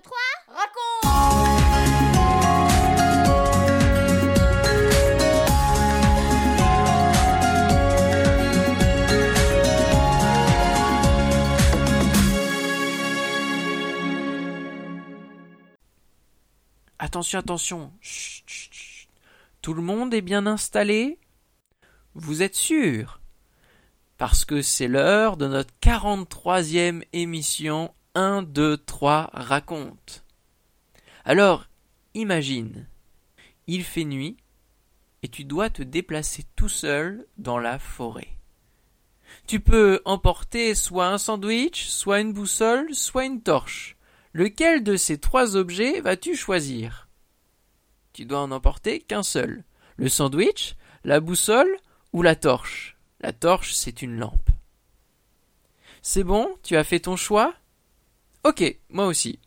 2, 3, raconte. Attention, attention. Tout le monde est bien installé? Vous êtes sûr? Parce que c'est l'heure de notre 43e émission 1, 2, 3 raconte. Alors, imagine, il fait nuit et tu dois te déplacer tout seul dans la forêt. Tu peux emporter soit un sandwich, soit une boussole, soit une torche. Lequel de ces trois objets vas-tu choisir? Tu dois en emporter qu'un seul. Le sandwich, la boussole ou la torche? La torche, c'est une lampe. C'est bon? Tu as fait ton choix? Ok, moi aussi.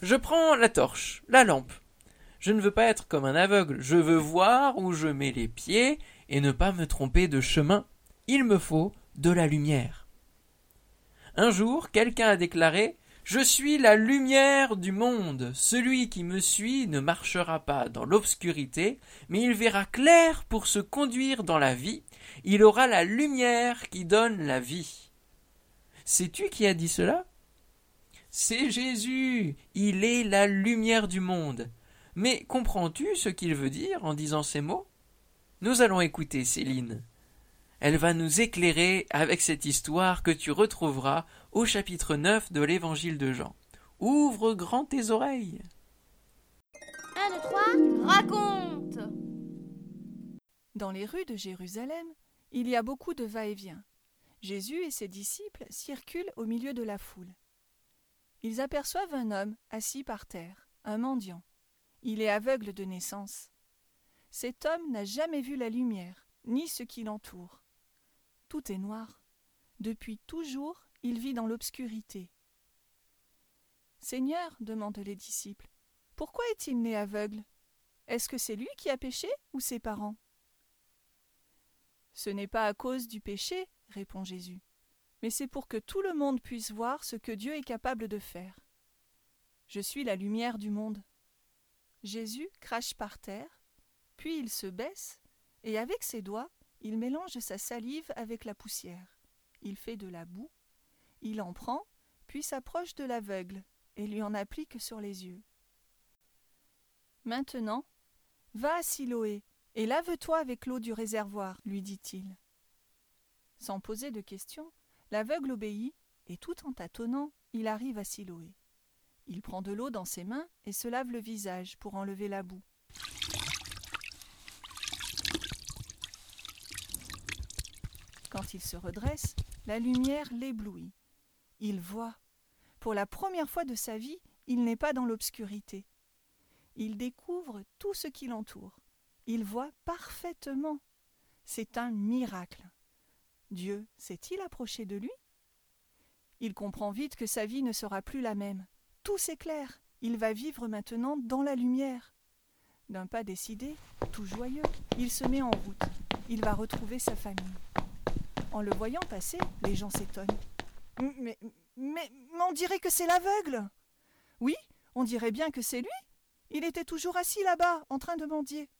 Je prends la torche, la lampe. Je ne veux pas être comme un aveugle, je veux voir où je mets les pieds et ne pas me tromper de chemin. Il me faut de la lumière. Un jour, quelqu'un a déclaré Je suis la lumière du monde. Celui qui me suit ne marchera pas dans l'obscurité, mais il verra clair pour se conduire dans la vie. Il aura la lumière qui donne la vie. Sais-tu qui a dit cela? C'est Jésus. Il est la lumière du monde. Mais comprends-tu ce qu'il veut dire en disant ces mots? Nous allons écouter Céline. Elle va nous éclairer avec cette histoire que tu retrouveras au chapitre 9 de l'évangile de Jean. Ouvre grand tes oreilles. 1, 2, 3, raconte Dans les rues de Jérusalem, il y a beaucoup de va-et-vient. Jésus et ses disciples circulent au milieu de la foule. Ils aperçoivent un homme assis par terre, un mendiant. Il est aveugle de naissance. Cet homme n'a jamais vu la lumière, ni ce qui l'entoure. Tout est noir. Depuis toujours, il vit dans l'obscurité. Seigneur, demandent les disciples, pourquoi est-il né aveugle? Est-ce que c'est lui qui a péché ou ses parents? Ce n'est pas à cause du péché, répond Jésus, mais c'est pour que tout le monde puisse voir ce que Dieu est capable de faire. Je suis la lumière du monde. Jésus crache par terre, puis il se baisse, et avec ses doigts, il mélange sa salive avec la poussière. Il fait de la boue, il en prend, puis s'approche de l'aveugle, et lui en applique sur les yeux. Maintenant, va à Siloé, et lave-toi avec l'eau du réservoir, lui dit-il. Sans poser de questions, l'aveugle obéit, et tout en tâtonnant, il arrive à Siloé. Il prend de l'eau dans ses mains et se lave le visage pour enlever la boue. Quand il se redresse, la lumière l'éblouit. Il voit. Pour la première fois de sa vie, il n'est pas dans l'obscurité. Il découvre tout ce qui l'entoure. Il voit parfaitement. C'est un miracle. Dieu s'est-il approché de lui? Il comprend vite que sa vie ne sera plus la même. Tout s'éclaire. Il va vivre maintenant dans la lumière. D'un pas décidé, tout joyeux, il se met en route. Il va retrouver sa famille. En le voyant passer, les gens s'étonnent. Mais, on dirait que c'est l'aveugle. Oui, on dirait bien que c'est lui. Il était toujours assis là-bas, en train de mendier.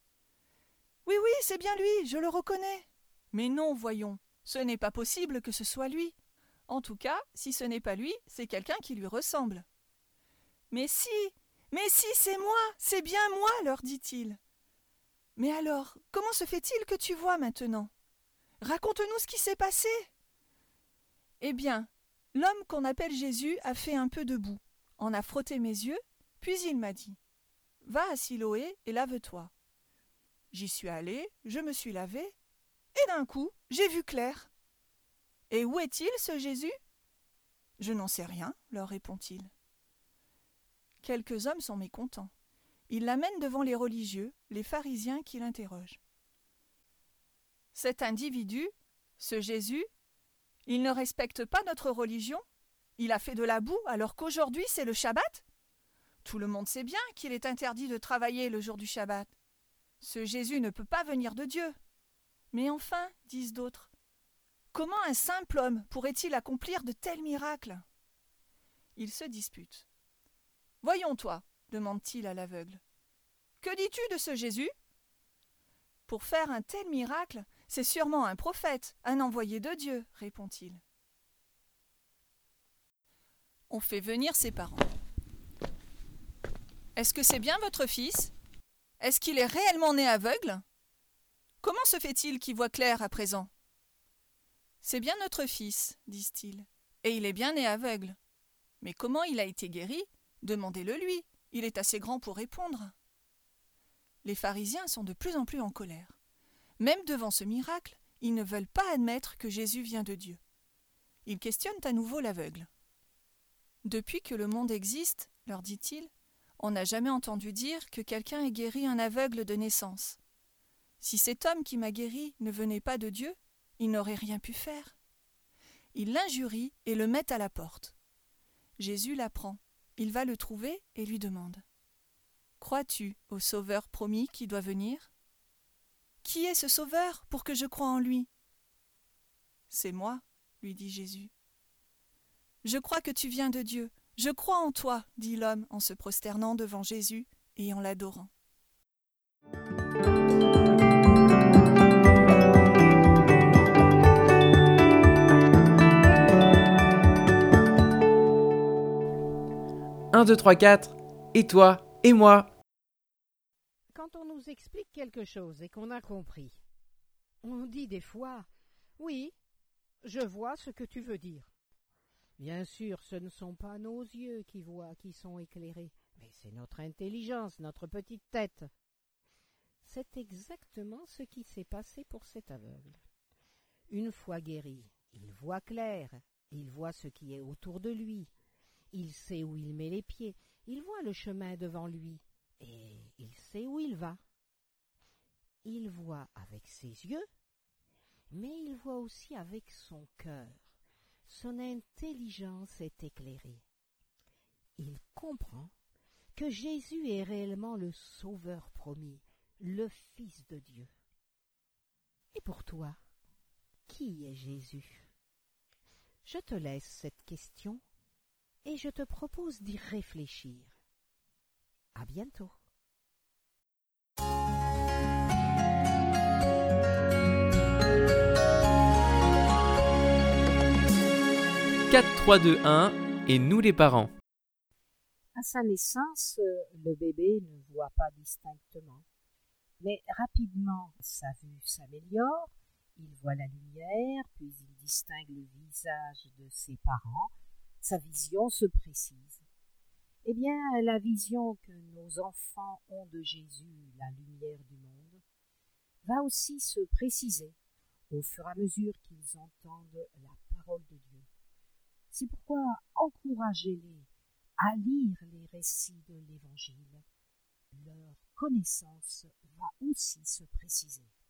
Oui, oui, c'est bien lui, je le reconnais. Mais non, voyons, ce n'est pas possible que ce soit lui. En tout cas, si ce n'est pas lui, c'est quelqu'un qui lui ressemble. Mais si, mais si, c'est moi, c'est bien moi, leur dit-il. Mais alors, comment se fait-il que tu vois maintenant? Raconte-nous ce qui s'est passé. Eh bien, l'homme qu'on appelle Jésus a fait un peu de boue, en a frotté mes yeux, puis il m'a dit Va à Siloé et lave-toi. J'y suis allé, je me suis lavé, et d'un coup, j'ai vu clair. Et où est-il, ce Jésus? Je n'en sais rien, leur répond-il. Quelques hommes sont mécontents. Ils l'amènent devant les religieux, les pharisiens qui l'interrogent. Cet individu, ce Jésus, il ne respecte pas notre religion? Il a fait de la boue alors qu'aujourd'hui c'est le Shabbat? Tout le monde sait bien qu'il est interdit de travailler le jour du Shabbat. Ce Jésus ne peut pas venir de Dieu. Mais enfin, disent d'autres, comment un simple homme pourrait-il accomplir de tels miracles? Ils se disputent. Voyons toi, demande-t-il à l'aveugle. Que dis-tu de ce Jésus? Pour faire un tel miracle, c'est sûrement un prophète, un envoyé de Dieu, répond-il. On fait venir ses parents. Est-ce que c'est bien votre fils? Est-ce qu'il est réellement né aveugle? Comment se fait-il qu'il voit clair à présent? C'est bien notre fils, disent-ils, et il est bien né aveugle. Mais comment il a été guéri? Demandez-le lui, il est assez grand pour répondre. Les pharisiens sont de plus en plus en colère. Même devant ce miracle, ils ne veulent pas admettre que Jésus vient de Dieu. Ils questionnent à nouveau l'aveugle. Depuis que le monde existe, leur dit-il, on n'a jamais entendu dire que quelqu'un ait guéri un aveugle de naissance. Si cet homme qui m'a guéri ne venait pas de Dieu, il n'aurait rien pu faire. Il l'injurie et le met à la porte. Jésus l'apprend. Il va le trouver et lui demande Crois-tu au Sauveur promis qui doit venir? Qui est ce Sauveur pour que je croie en lui? C'est moi, lui dit Jésus. Je crois que tu viens de Dieu. Je crois en toi, dit l'homme en se prosternant devant Jésus et en l'adorant. Un, deux, trois, quatre. Et toi Et moi Quand on nous explique quelque chose et qu'on a compris, on dit des fois Oui, je vois ce que tu veux dire. Bien sûr, ce ne sont pas nos yeux qui voient, qui sont éclairés, mais c'est notre intelligence, notre petite tête. C'est exactement ce qui s'est passé pour cet aveugle. Une fois guéri, il voit clair, il voit ce qui est autour de lui, il sait où il met les pieds, il voit le chemin devant lui, et il sait où il va. Il voit avec ses yeux, mais il voit aussi avec son cœur son intelligence est éclairée. Il comprend que Jésus est réellement le Sauveur promis, le Fils de Dieu. Et pour toi, qui est Jésus? Je te laisse cette question et je te propose d'y réfléchir. À bientôt. 4, 3, 2, 1 et nous les parents. À sa naissance, le bébé ne voit pas distinctement. Mais rapidement, sa vue s'améliore, il voit la lumière, puis il distingue le visage de ses parents, sa vision se précise. Eh bien, la vision que nos enfants ont de Jésus, la lumière du monde, va aussi se préciser au fur et à mesure qu'ils entendent la parole de Dieu. C'est pourquoi encouragez-les à lire les récits de l'Évangile. Leur connaissance va aussi se préciser.